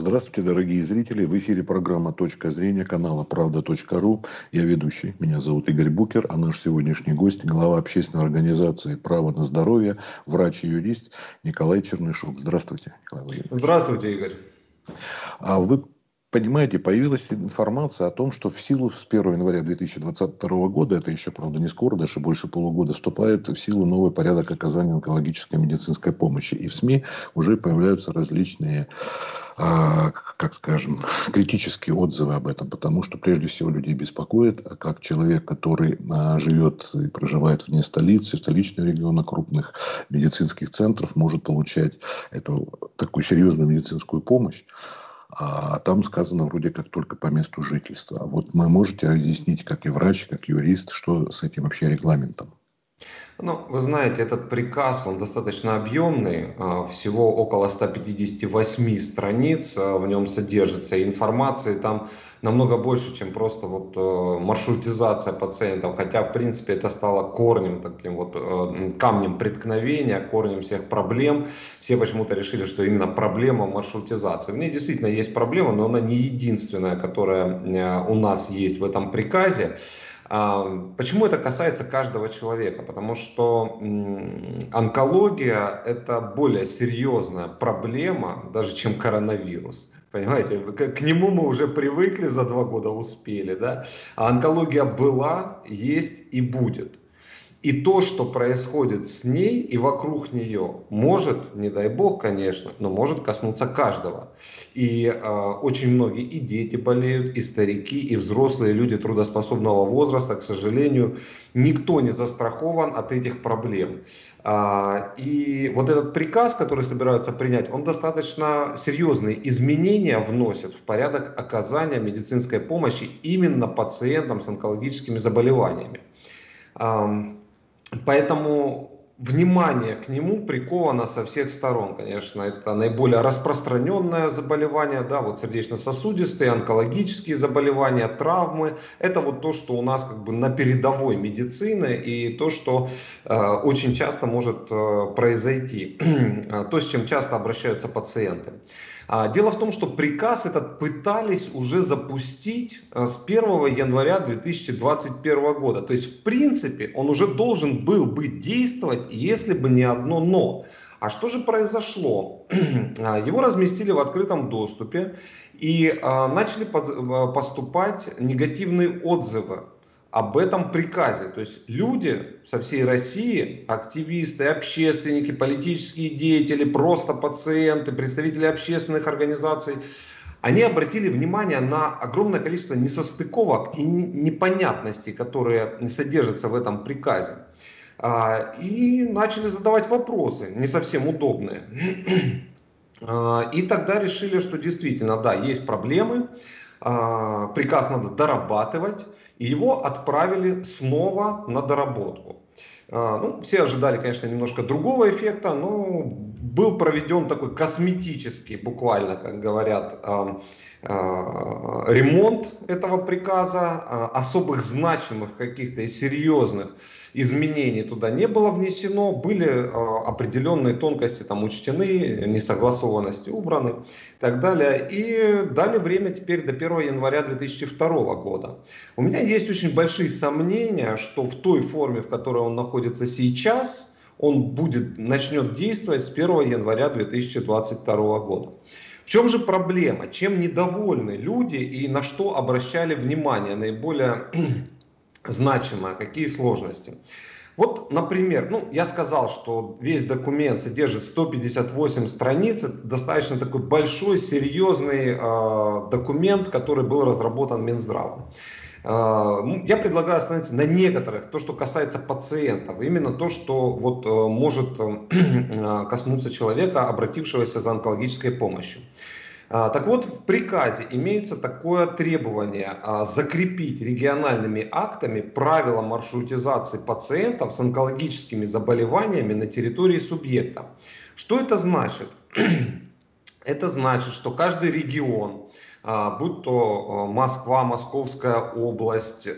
Здравствуйте, дорогие зрители. В эфире программа «Точка зрения» канала «Правда.ру». Я ведущий. Меня зовут Игорь Букер, а наш сегодняшний гость – глава общественной организации «Право на здоровье», врач и юрист Николай Чернышов. Здравствуйте, Николай Владимирович. Здравствуйте, Игорь. А вы понимаете, появилась информация о том, что в силу с 1 января 2022 года, это еще, правда, не скоро, даже больше полугода, вступает в силу новый порядок оказания онкологической медицинской помощи. И в СМИ уже появляются различные, а, как скажем, критические отзывы об этом, потому что прежде всего людей беспокоит, как человек, который а, живет и проживает вне столицы, столичного региона крупных медицинских центров, может получать эту такую серьезную медицинскую помощь а там сказано вроде как только по месту жительства. Вот вы можете разъяснить, как и врач, как юрист, что с этим вообще регламентом? Ну, вы знаете, этот приказ, он достаточно объемный, а, всего около 158 страниц, а, в нем содержится информация, там намного больше, чем просто вот э, маршрутизация пациентов, хотя, в принципе, это стало корнем, таким вот э, камнем преткновения, корнем всех проблем. Все почему-то решили, что именно проблема маршрутизации. В ней действительно есть проблема, но она не единственная, которая э, у нас есть в этом приказе. Почему это касается каждого человека? Потому что онкология – это более серьезная проблема, даже чем коронавирус. Понимаете, к нему мы уже привыкли за два года, успели, да? А онкология была, есть и будет. И то, что происходит с ней и вокруг нее, может, не дай бог, конечно, но может коснуться каждого. И э, очень многие и дети болеют, и старики, и взрослые люди трудоспособного возраста, к сожалению, никто не застрахован от этих проблем. А, и вот этот приказ, который собираются принять, он достаточно серьезные изменения вносит в порядок оказания медицинской помощи именно пациентам с онкологическими заболеваниями. Поэтому внимание к нему приковано со всех сторон. Конечно, это наиболее распространенное заболевание, да, вот сердечно-сосудистые, онкологические заболевания, травмы. Это вот то, что у нас как бы на передовой медицины и то, что э, очень часто может э, произойти, то, с чем часто обращаются пациенты. А, дело в том, что приказ этот пытались уже запустить э, с 1 января 2021 года. То есть, в принципе, он уже должен был бы действовать, если бы не одно «но». А что же произошло? А, его разместили в открытом доступе и а, начали э, поступать негативные отзывы об этом приказе. То есть люди со всей России, активисты, общественники, политические деятели, просто пациенты, представители общественных организаций, они обратили внимание на огромное количество несостыковок и непонятностей, которые содержатся в этом приказе. А, и начали задавать вопросы, не совсем удобные. А, и тогда решили, что действительно, да, есть проблемы, а, приказ надо дорабатывать, и его отправили снова на доработку. А, ну, все ожидали, конечно, немножко другого эффекта, но был проведен такой косметический, буквально, как говорят, ремонт этого приказа, особых значимых каких-то и серьезных изменений туда не было внесено, были э, определенные тонкости там учтены, несогласованности убраны и так далее. И дали время теперь до 1 января 2002 года. У меня есть очень большие сомнения, что в той форме, в которой он находится сейчас, он будет, начнет действовать с 1 января 2022 года. Чем же проблема? Чем недовольны люди и на что обращали внимание наиболее значимое, какие сложности. Вот, например, ну, я сказал, что весь документ содержит 158 страниц. Это достаточно такой большой, серьезный э, документ, который был разработан Минздравом. Э, я предлагаю остановиться на некоторых, то, что касается пациентов, именно то, что вот, э, может э, коснуться человека, обратившегося за онкологической помощью. А, так вот, в приказе имеется такое требование а, закрепить региональными актами правила маршрутизации пациентов с онкологическими заболеваниями на территории субъекта. Что это значит? Это значит, что каждый регион, а, будь то Москва, Московская область,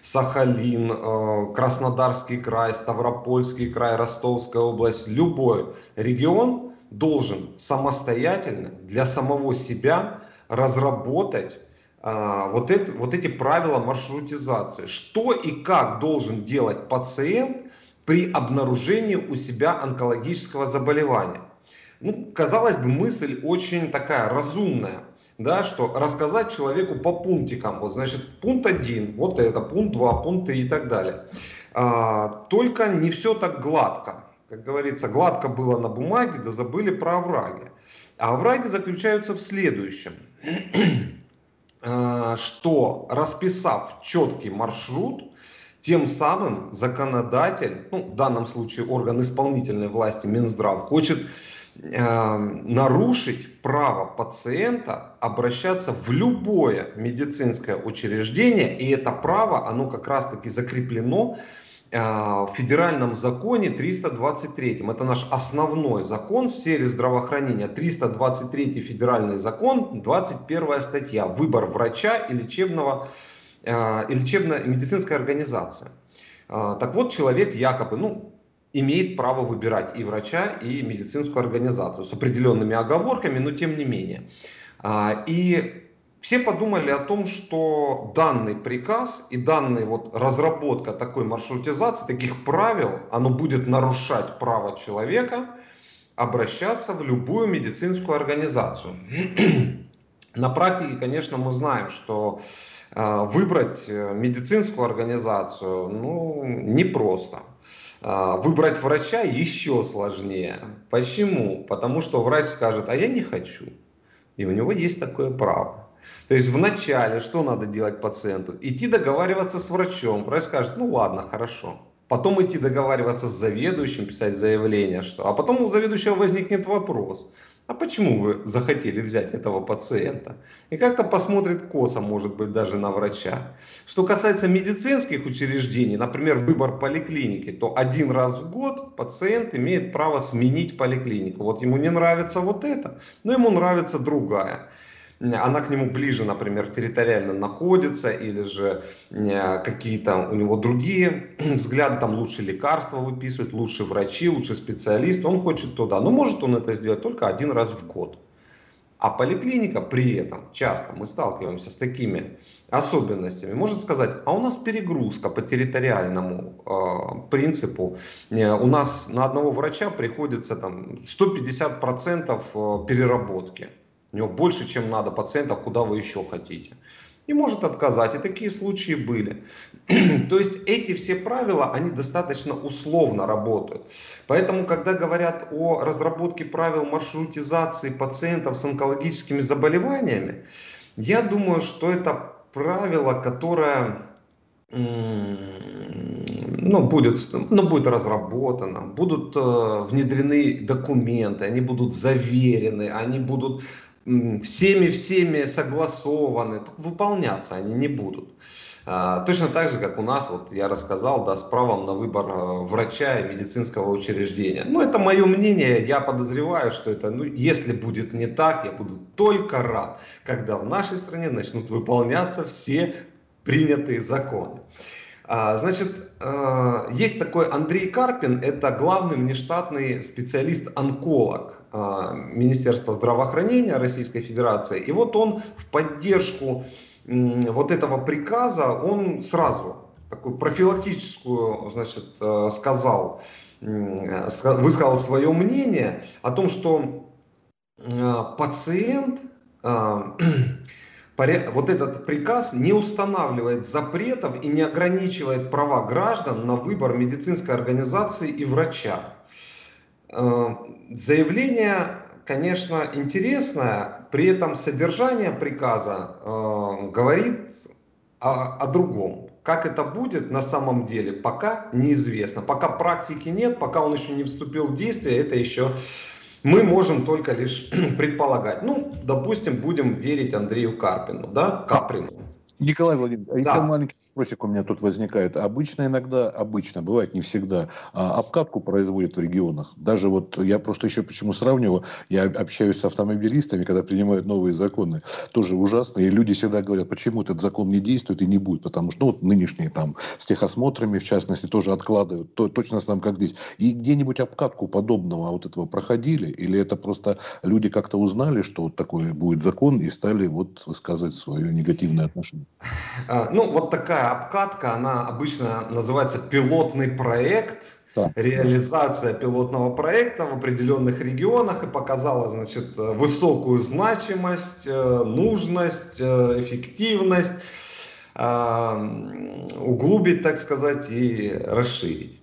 Сахалин, Краснодарский край, Ставропольский край, Ростовская область, любой регион должен самостоятельно для самого себя разработать а, вот, это, вот эти правила маршрутизации. Что и как должен делать пациент при обнаружении у себя онкологического заболевания. Ну, казалось бы, мысль очень такая разумная, да, что рассказать человеку по пунктикам, вот значит пункт 1, вот это, пункт 2, пункт 3 и так далее. А, только не все так гладко. Как говорится, гладко было на бумаге, да забыли про овраги. А овраги заключаются в следующем. А, что расписав четкий маршрут, тем самым законодатель, ну, в данном случае орган исполнительной власти Минздрав, хочет э, нарушить право пациента обращаться в любое медицинское учреждение, и это право, оно как раз-таки закреплено э, в федеральном законе 323. Это наш основной закон в сфере здравоохранения. 323 федеральный закон, 21 статья. Выбор врача и лечебного Э, и лечебная медицинская организация. Э, так вот, человек якобы, ну, имеет право выбирать и врача, и медицинскую организацию с определенными оговорками, но тем не менее. Э, и все подумали о том, что данный приказ и данная вот разработка такой маршрутизации, таких правил, оно будет нарушать право человека обращаться в любую медицинскую организацию. На практике, конечно, мы знаем, что а, выбрать э, медицинскую организацию, ну, непросто. А, выбрать врача еще сложнее. Почему? Потому что врач скажет, а я не хочу. И у него есть такое право. То есть вначале что надо делать пациенту? Идти договариваться с врачом. Врач скажет, ну ладно, хорошо. Потом идти договариваться с заведующим, писать заявление, что. А потом у заведующего возникнет вопрос а почему вы захотели взять этого пациента? И как-то посмотрит косо, может быть, даже на врача. Что касается медицинских учреждений, например, выбор поликлиники, то один раз в год пациент имеет право сменить поликлинику. Вот ему не нравится вот это, но ему нравится другая она к нему ближе, например, территориально находится, или же какие-то у него другие взгляды, там лучше лекарства выписывают, лучше врачи, лучше специалисты, он хочет туда. Но может он это сделать только один раз в год. А поликлиника при этом, часто мы сталкиваемся с такими особенностями, может сказать, а у нас перегрузка по территориальному э, принципу. Э, у нас на одного врача приходится там 150% э, переработки. У него больше, чем надо пациентов, куда вы еще хотите. И может отказать. И такие случаи были. То есть эти все правила, они достаточно условно работают. Поэтому, когда говорят о разработке правил маршрутизации пациентов с онкологическими заболеваниями, я думаю, что это правило, которое ну, будет, ну, будет разработано, будут э, внедрены документы, они будут заверены, они будут всеми-всеми согласованы, выполняться они не будут. А, точно так же, как у нас, вот я рассказал, да, с правом на выбор а, врача и медицинского учреждения. Ну, это мое мнение, я подозреваю, что это, ну, если будет не так, я буду только рад, когда в нашей стране начнут выполняться все принятые законы. А, значит, а, есть такой Андрей Карпин, это главный внештатный специалист-онколог а, Министерства здравоохранения Российской Федерации. И вот он в поддержку вот этого приказа, он сразу такую профилактическую, значит, сказал, высказал свое мнение о том, что пациент вот этот приказ не устанавливает запретов и не ограничивает права граждан на выбор медицинской организации и врача. Э, заявление, конечно, интересное, при этом содержание приказа э, говорит о, о другом. Как это будет на самом деле, пока неизвестно. Пока практики нет, пока он еще не вступил в действие, это еще мы можем только лишь предполагать. Ну, допустим, будем верить Андрею Карпину, да, Каприну. Николай Владимирович, а да. еще маленький вопросик у меня тут возникает. Обычно иногда, обычно, бывает не всегда, а обкатку производят в регионах. Даже вот я просто еще почему сравниваю, я общаюсь с автомобилистами, когда принимают новые законы, тоже ужасно. И люди всегда говорят, почему этот закон не действует и не будет. Потому что ну, вот нынешние там с техосмотрами, в частности, тоже откладывают. То, точно там как здесь. И где-нибудь обкатку подобного вот этого проходили? Или это просто люди как-то узнали, что вот такой будет закон и стали вот высказывать свое негативное отношение? А, ну, вот такая обкатка, она обычно называется пилотный проект, да. реализация пилотного проекта в определенных регионах и показала, значит, высокую значимость, э, нужность, э, эффективность, углубить, так сказать, и расширить.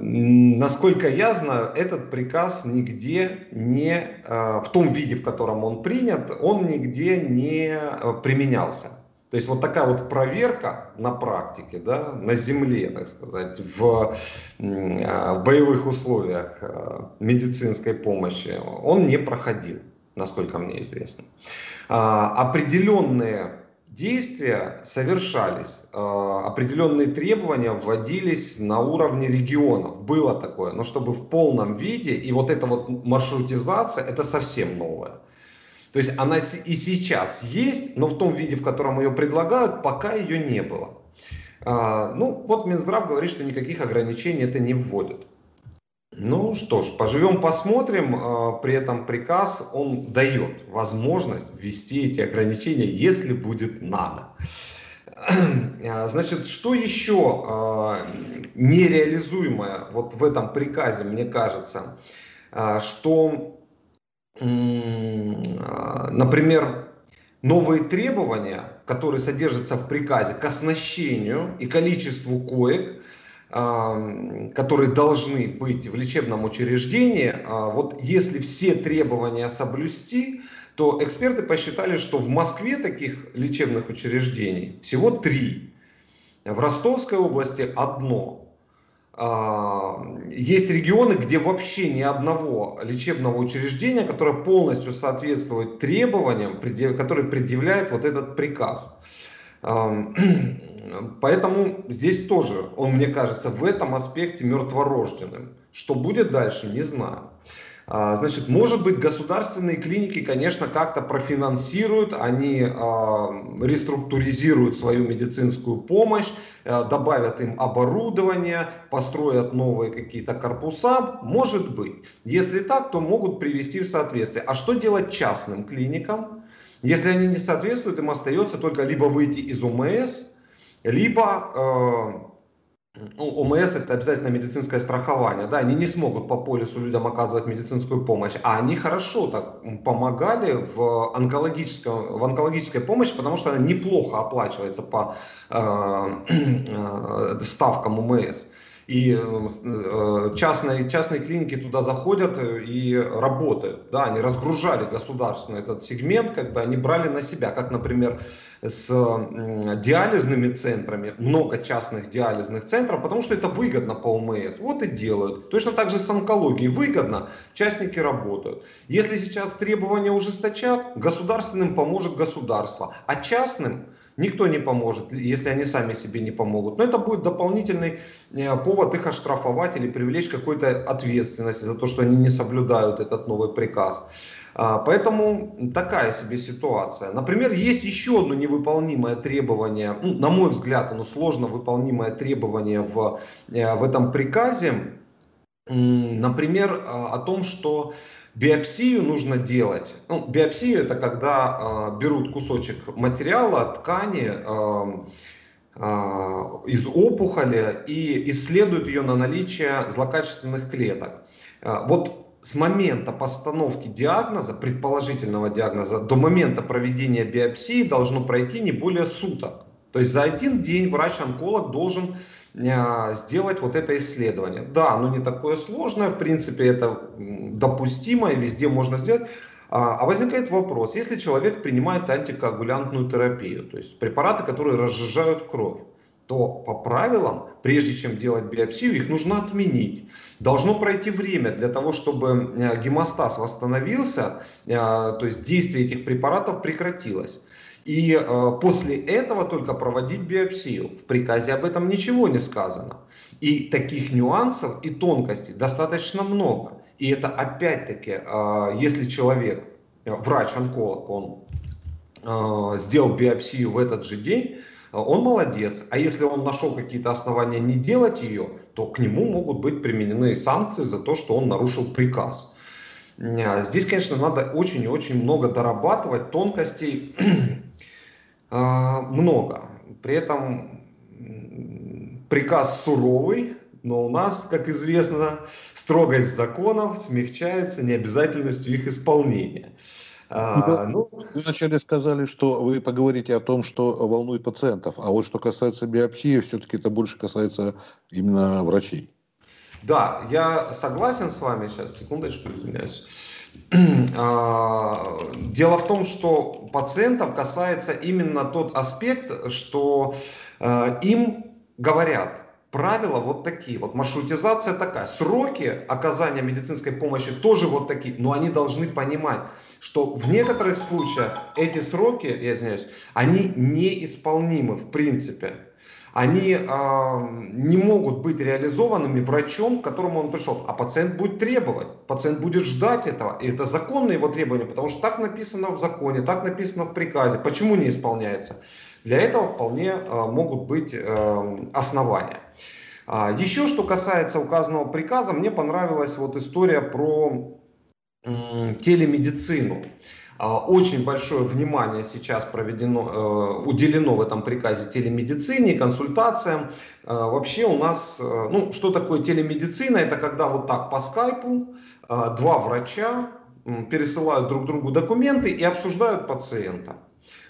Насколько я знаю, этот приказ нигде не, в том виде, в котором он принят, он нигде не применялся. То есть вот такая вот проверка на практике, да, на земле, так сказать, в, а, в боевых условиях медицинской помощи, он не проходил, насколько мне известно. Определенные действия совершались, а, определенные требования вводились на уровне регионов. Было такое, но чтобы в полном виде, и вот эта вот маршрутизация, это совсем новое. То есть она и сейчас есть, но в том виде, в котором ее предлагают, пока ее не было. А, ну, вот Минздрав говорит, что никаких ограничений это не вводит. Ну что ж, поживем, посмотрим. А, при этом приказ, он дает возможность ввести эти ограничения, если будет надо. А, значит, что еще нереализуемое вот в этом приказе, мне кажется, что, например, новые требования, которые содержатся в приказе к оснащению и количеству коек, которые должны быть в лечебном учреждении, а, вот если все требования соблюсти, то эксперты посчитали, что в Москве таких лечебных учреждений всего три. В Ростовской области одно. Есть регионы, где вообще ни одного лечебного учреждения, которое полностью соответствует требованиям, которые предъявляет вот этот приказ. Поэтому здесь тоже, он мне кажется, в этом аспекте мертворожденным. Что будет дальше, не знаю. А, значит, может быть, государственные клиники, конечно, как-то профинансируют, они э, реструктуризируют свою медицинскую помощь, э, добавят им оборудование, построят новые какие-то корпуса. Может быть. Если так, то могут привести в соответствие. А что делать частным клиникам? Если они не соответствуют, им остается только либо выйти из ОМС, либо э, ну, ОМС это обязательно медицинское страхование, да, они не смогут по полису людям оказывать медицинскую помощь, а они хорошо так помогали в, онкологическом, в онкологической помощи, потому что она неплохо оплачивается по э, э, ставкам ОМС. И э, частные, частные клиники туда заходят и работают. Да, они разгружали государственный этот сегмент, как бы они брали на себя, как, например, с диализными центрами, много частных диализных центров, потому что это выгодно по ОМС. Вот и делают. Точно так же с онкологией выгодно, частники работают. Если сейчас требования ужесточат, государственным поможет государство, а частным Никто не поможет, если они сами себе не помогут. Но это будет дополнительный э, повод их оштрафовать или привлечь какой-то ответственности за то, что они не соблюдают этот новый приказ. А, поэтому такая себе ситуация. Например, есть еще одно невыполнимое требование, ну, на мой взгляд, оно сложно выполнимое требование в, э, в этом приказе. Например, а, о том, что Биопсию нужно делать. Ну, биопсия это когда э, берут кусочек материала, ткани э, э, из опухоли и исследуют ее на наличие злокачественных клеток. Э, вот с момента постановки диагноза, предположительного диагноза, до момента проведения биопсии должно пройти не более суток. То есть за один день врач-онколог должен сделать вот это исследование. Да, оно не такое сложное, в принципе это допустимо и везде можно сделать. А, а возникает вопрос, если человек принимает антикоагулянтную терапию, то есть препараты, которые разжижают кровь, то по правилам, прежде чем делать биопсию, их нужно отменить. Должно пройти время для того, чтобы э, гемостаз восстановился, э, то есть действие этих препаратов прекратилось. И э, после этого только проводить биопсию. В приказе об этом ничего не сказано. И таких нюансов и тонкостей достаточно много. И это опять-таки, э, если человек, э, врач-онколог, он сделал биопсию в этот же день, он молодец. А если он нашел какие-то основания не делать ее, то к нему могут быть применены санкции за то, что он нарушил приказ. Здесь, конечно, надо очень и очень много дорабатывать, тонкостей много. При этом приказ суровый, но у нас, как известно, строгость законов смягчается необязательностью их исполнения. А, ну, вы вначале сказали, что вы поговорите о том, что волнует пациентов, а вот что касается биопсии, все-таки это больше касается именно врачей. Да, я согласен с вами. Сейчас, секундочку, извиняюсь. А, дело в том, что пациентов касается именно тот аспект, что а, им говорят, правила вот такие, вот маршрутизация такая, сроки оказания медицинской помощи тоже вот такие, но они должны понимать, что в некоторых случаях эти сроки, я извиняюсь, они неисполнимы в принципе. Они э, не могут быть реализованными врачом, к которому он пришел. А пациент будет требовать, пациент будет ждать этого. И это законные его требования, потому что так написано в законе, так написано в приказе. Почему не исполняется? Для этого вполне э, могут быть э, основания. А, еще что касается указанного приказа, мне понравилась вот история про телемедицину. А, очень большое внимание сейчас проведено, э, уделено в этом приказе телемедицине, консультациям. А, вообще у нас, э, ну, что такое телемедицина? Это когда вот так по скайпу два врача пересылают друг другу документы и обсуждают пациента.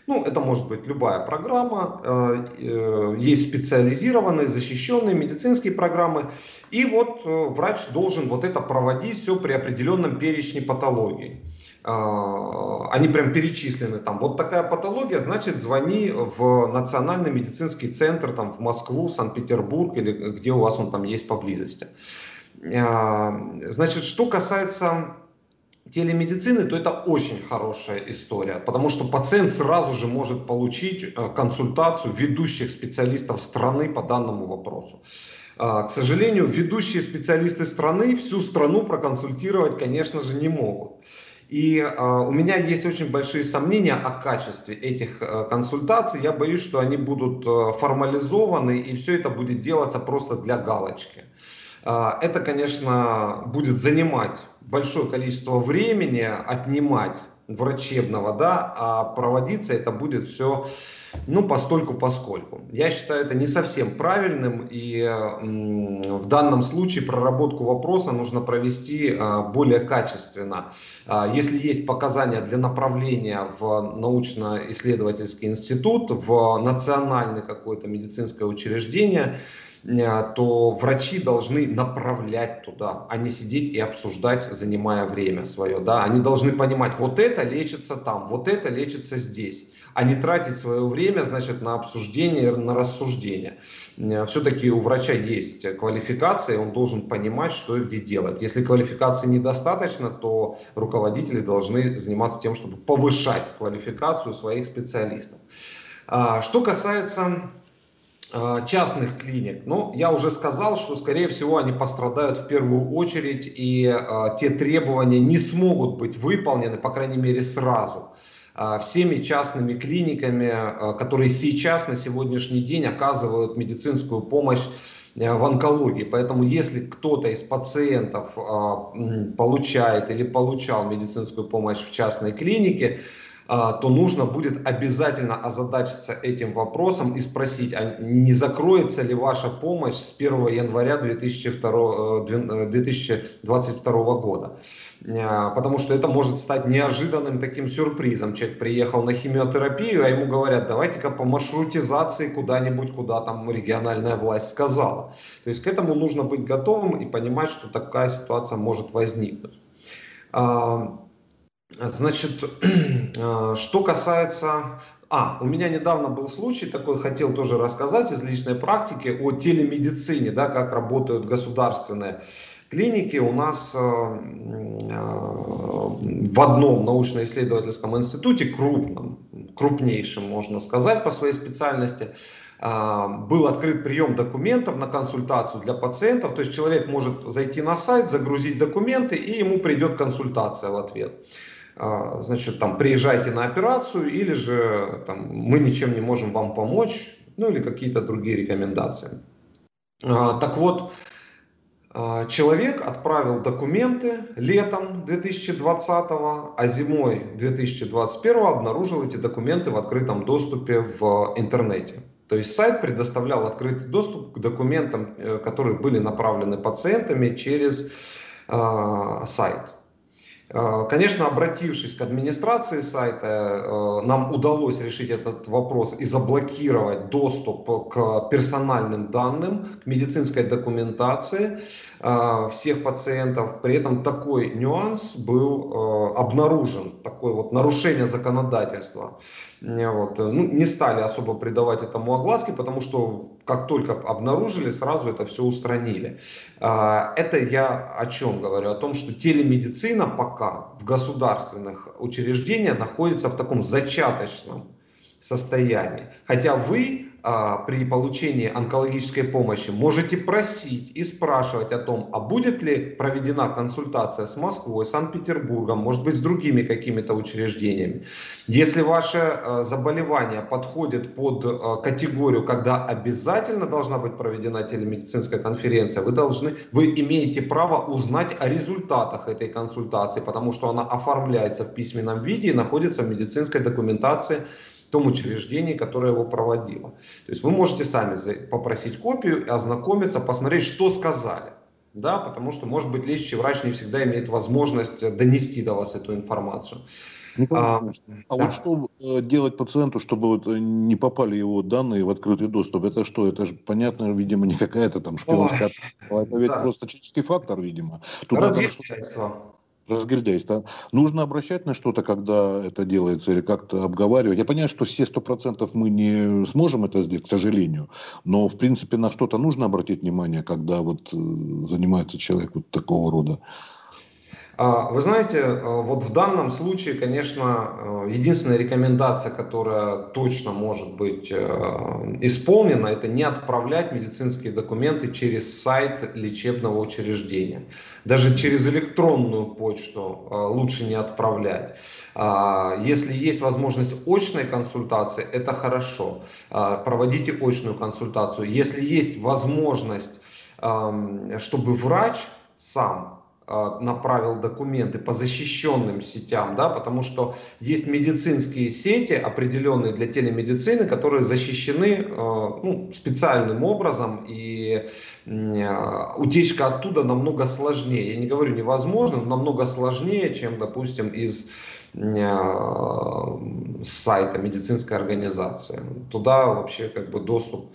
Ну, это может быть любая программа, э, э, есть специализированные, защищенные медицинские программы. И вот э, врач должен вот это проводить все при определенном перечне патологий. Они прям перечислены там. Вот такая патология, значит, звони в Национальный медицинский центр, там, в Москву, Санкт-Петербург или где у вас он там есть поблизости. Значит, что касается телемедицины, то это очень хорошая история, потому что пациент сразу же может получить э, консультацию ведущих специалистов страны по данному вопросу. А, к сожалению, ведущие специалисты страны всю страну проконсультировать, конечно же, не могут. И э, у меня есть очень большие сомнения о качестве этих э, консультаций. Я боюсь, что они будут э, формализованы и все это будет делаться просто для галочки. Э, это, конечно, будет занимать большое количество времени отнимать врачебного, да, а проводиться это будет все, ну, постольку поскольку. Я считаю это не совсем правильным, и в данном случае проработку вопроса нужно провести а, более качественно. А, если есть показания для направления в научно-исследовательский институт, в национальное какое-то медицинское учреждение, Э, то врачи должны направлять туда, а не сидеть и обсуждать, занимая время свое. Да? Они должны понимать, вот это лечится там, вот это лечится здесь а не тратить свое время, значит, на обсуждение, на рассуждение. Э, Все-таки у врача есть квалификация, он должен понимать, что и где делать. Если квалификации недостаточно, то руководители должны заниматься тем, чтобы повышать квалификацию своих специалистов. А, что касается Э, частных клиник. Но я уже сказал, что, скорее всего, они пострадают в первую очередь, и э, те требования не смогут быть выполнены, по крайней мере, сразу всеми частными клиниками, э, которые сейчас, на сегодняшний день, оказывают медицинскую помощь э, в онкологии. Поэтому если кто-то из пациентов э, получает или получал медицинскую помощь в частной клинике, а, то нужно будет обязательно озадачиться этим вопросом и спросить, а не закроется ли ваша помощь с 1 января 2002, 2022 э, года. А, потому что это может стать неожиданным таким сюрпризом. Человек приехал на химиотерапию, а ему говорят, давайте-ка по маршрутизации куда-нибудь, куда там региональная власть сказала. То есть к этому нужно быть готовым и понимать, что такая ситуация может возникнуть. А, Значит, э, что касается... А, у меня недавно был случай, такой хотел тоже рассказать из личной практики о телемедицине, да, как работают государственные клиники. У нас э, в одном научно-исследовательском институте, крупном, крупнейшим, можно сказать, по своей специальности. А, был открыт прием документов на консультацию для пациентов. То есть человек может зайти на сайт, загрузить документы, и ему придет консультация в ответ. А, значит, там, приезжайте на операцию, или же там, мы ничем не можем вам помочь, ну или какие-то другие рекомендации. А, так вот, человек отправил документы летом 2020, а зимой 2021 обнаружил эти документы в открытом доступе в интернете. То есть сайт предоставлял открытый доступ к документам, э, которые были направлены пациентами через э, сайт. Э, конечно, обратившись к администрации сайта, э, нам удалось решить этот вопрос и заблокировать доступ к персональным данным, к медицинской документации всех пациентов. При этом такой нюанс был обнаружен, такое вот нарушение законодательства. Вот. Ну, не стали особо придавать этому огласки, потому что как только обнаружили, сразу это все устранили. Это я о чем говорю? О том, что телемедицина пока в государственных учреждениях находится в таком зачаточном состоянии. Хотя вы при получении онкологической помощи можете просить и спрашивать о том, а будет ли проведена консультация с Москвой, Санкт-Петербургом, может быть с другими какими-то учреждениями. Если ваше а, заболевание подходит под а, категорию, когда обязательно должна быть проведена телемедицинская конференция, вы должны, вы имеете право узнать о результатах этой консультации, потому что она оформляется в письменном виде и находится в медицинской документации том учреждении, которое его проводило. То есть вы можете сами попросить копию, ознакомиться, посмотреть, что сказали. Да, потому что, может быть, лечащий врач не всегда имеет возможность донести до вас эту информацию. Ну, а, а да. вот что э, делать пациенту, чтобы вот э, не попали его данные в открытый доступ? Это что? Это же, понятно, видимо, не какая-то там шпионская... Ой, это ведь да. просто человеческий фактор, видимо. Туда разгильдяйство. Нужно обращать на что-то, когда это делается, или как-то обговаривать. Я понимаю, что все сто процентов мы не сможем это сделать, к сожалению, но, в принципе, на что-то нужно обратить внимание, когда вот э, занимается человек вот такого рода. А, вы знаете, э, вот в данном случае, конечно, э, единственная рекомендация, которая точно может быть э, исполнена, это не отправлять медицинские документы через сайт лечебного учреждения. Даже через электронную почту лучше не отправлять. А, если есть возможность очной консультации, это хорошо. А, проводите очную консультацию. Если есть возможность, чтобы врач сам а, направил документы по защищенным сетям, да, потому что есть медицинские сети определенные для телемедицины, которые защищены а, ну, специальным образом, и а, утечка оттуда намного сложнее. Я не говорю невозможно, но намного сложнее, чем, допустим, из сайта медицинской организации. Туда вообще как бы доступ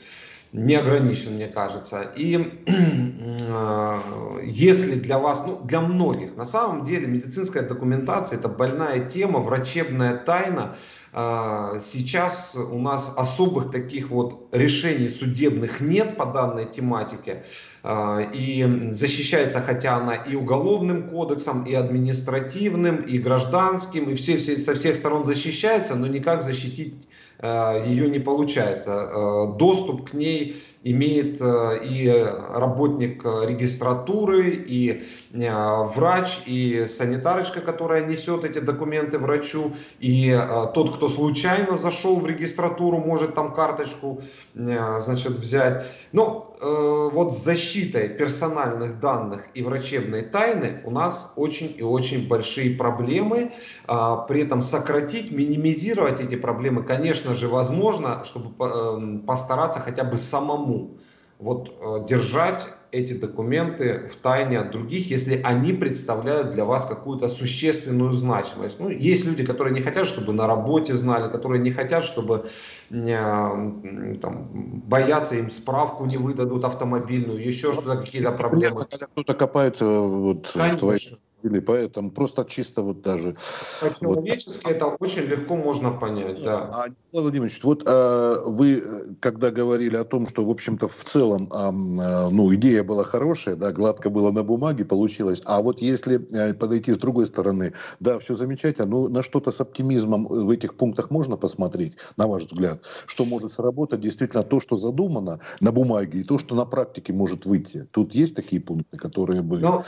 не ограничен, мне кажется. И э, если для вас, ну для многих, на самом деле медицинская документация это больная тема, врачебная тайна. Э, сейчас у нас особых таких вот решений судебных нет по данной тематике. Э, и защищается, хотя она и уголовным кодексом, и административным, и гражданским, и все, все, со всех сторон защищается, но никак защитить ее не получается. Э, доступ к ней имеет э, и работник регистратуры, и врач, и санитарочка, которая несет эти документы врачу, и тот, кто случайно зашел в регистратуру, может там карточку значит, взять. Но вот с защитой персональных данных и врачебной тайны у нас очень и очень большие проблемы. А, при этом сократить, минимизировать эти проблемы, конечно, же, возможно, чтобы эм, постараться хотя бы самому вот э, держать эти документы в тайне от других, если они представляют для вас какую-то существенную значимость. Ну, есть люди, которые не хотят, чтобы на работе знали, которые не хотят, чтобы э, там, боятся, им справку не выдадут автомобильную, еще что-то, какие-то проблемы. Когда кто-то копается вот в твоей или поэтому просто чисто вот даже... По-человечески вот. это очень легко можно понять, да. А, Владимирович, вот а, вы, когда говорили о том, что, в общем-то, в целом, а, ну, идея была хорошая, да, гладко было на бумаге, получилось, а вот если э, подойти с другой стороны, да, все замечательно, но на что-то с оптимизмом в этих пунктах можно посмотреть, на ваш взгляд, что может сработать действительно то, что задумано на бумаге, и то, что на практике может выйти. Тут есть такие пункты, которые бы... Но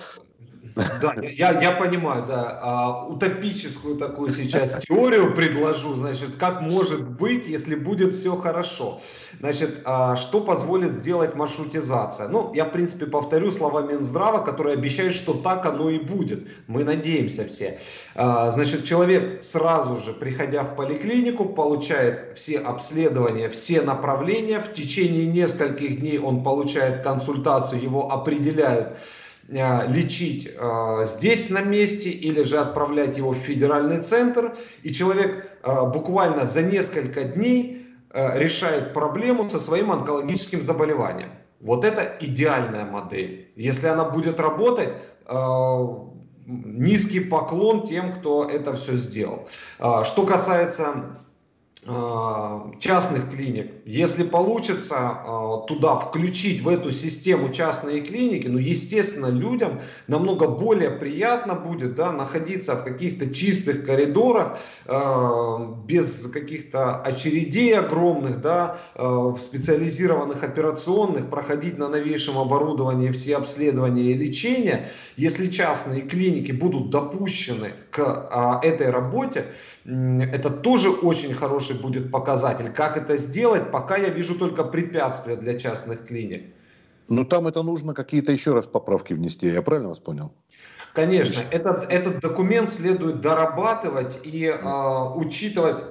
да, я, я понимаю, да. А, утопическую такую сейчас теорию предложу, значит, как может быть, если будет все хорошо. Значит, а, что позволит сделать маршрутизация? Ну, я, в принципе, повторю слова Минздрава, которые обещают, что так оно и будет. Мы надеемся все. А, значит, человек сразу же, приходя в поликлинику, получает все обследования, все направления. В течение нескольких дней он получает консультацию, его определяют лечить э, здесь на месте или же отправлять его в федеральный центр. И человек э, буквально за несколько дней решает проблему со своим онкологическим заболеванием. Вот это идеальная модель. Если она будет работать, низкий поклон тем, кто это все сделал. Что касается частных клиник. Если получится а, туда включить в эту систему частные клиники, ну, естественно, людям намного более приятно будет да, находиться в каких-то чистых коридорах, а, без каких-то очередей огромных, да, в специализированных операционных, проходить на новейшем оборудовании все обследования и лечения. Если частные клиники будут допущены к этой работе, это тоже очень хороший будет показатель. Как это сделать, пока я вижу только препятствия для частных клиник. Но там это нужно какие-то еще раз поправки внести, я правильно вас понял? Конечно, этот, этот документ следует дорабатывать и э, учитывать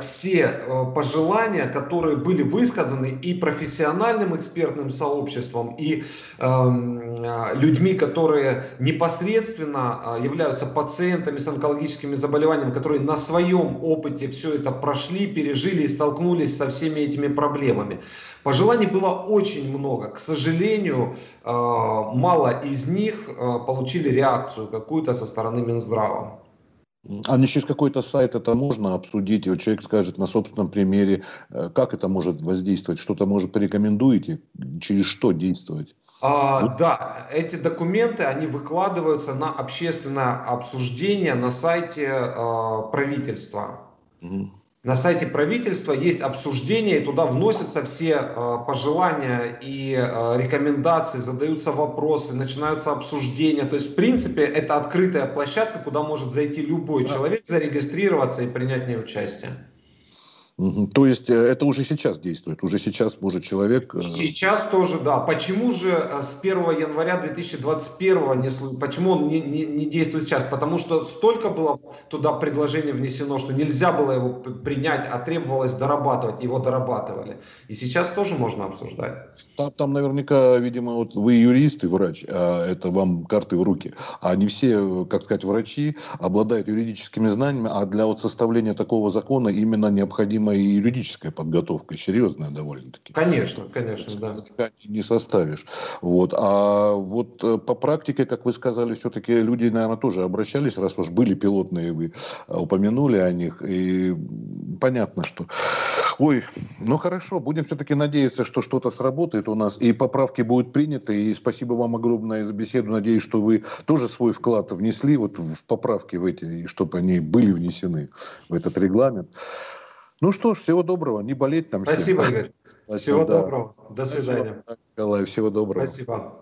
все э, пожелания, которые были высказаны и профессиональным экспертным сообществом, и эм, э, людьми, которые непосредственно э, являются пациентами с онкологическими заболеваниями, которые на своем опыте все это прошли, пережили и столкнулись со всеми этими проблемами. Пожеланий было очень много. К сожалению, э, мало из них э, получили реакцию какую-то со стороны Минздрава. А не через какой-то сайт это можно обсудить, и вот человек скажет на собственном примере, э, как это может воздействовать, что-то, может, порекомендуете, через что действовать? А, да, эти документы, они выкладываются на общественное обсуждение на сайте э, правительства. Угу. На сайте правительства есть обсуждение, и туда вносятся все э, пожелания и э, рекомендации, задаются вопросы, начинаются обсуждения. То есть, в принципе, это открытая площадка, куда может зайти любой человек, зарегистрироваться и принять в ней участие. То есть э, это уже сейчас действует, уже сейчас может человек... Э, сейчас тоже, да. Почему же э, с 1 января 2021 не, почему он не, не, не действует сейчас? Потому что столько было туда предложений внесено, что нельзя было его принять, а требовалось дорабатывать, его дорабатывали. И сейчас тоже можно обсуждать. Там, там наверняка, видимо, вот вы юрист и врач, а это вам карты в руки. А не все, как сказать, врачи обладают юридическими знаниями, а для вот составления такого закона именно необходимо и юридическая подготовка, серьезная довольно-таки. Конечно, конечно, да. Не составишь. Вот. А вот э, по практике, как вы сказали, все-таки люди, наверное, тоже обращались, раз уж были пилотные, вы упомянули о них, и понятно, что... Ой, ну хорошо, будем все-таки надеяться, что что-то сработает у нас, и поправки будут приняты, и спасибо вам огромное за беседу, надеюсь, что вы тоже свой вклад внесли вот в поправки в эти, и чтобы они были внесены в этот регламент. Ну что ж, всего доброго, не болеть там. Спасибо, всем. Игорь. Спасибо, всего да. доброго. До свидания. Николай, всего доброго. Спасибо.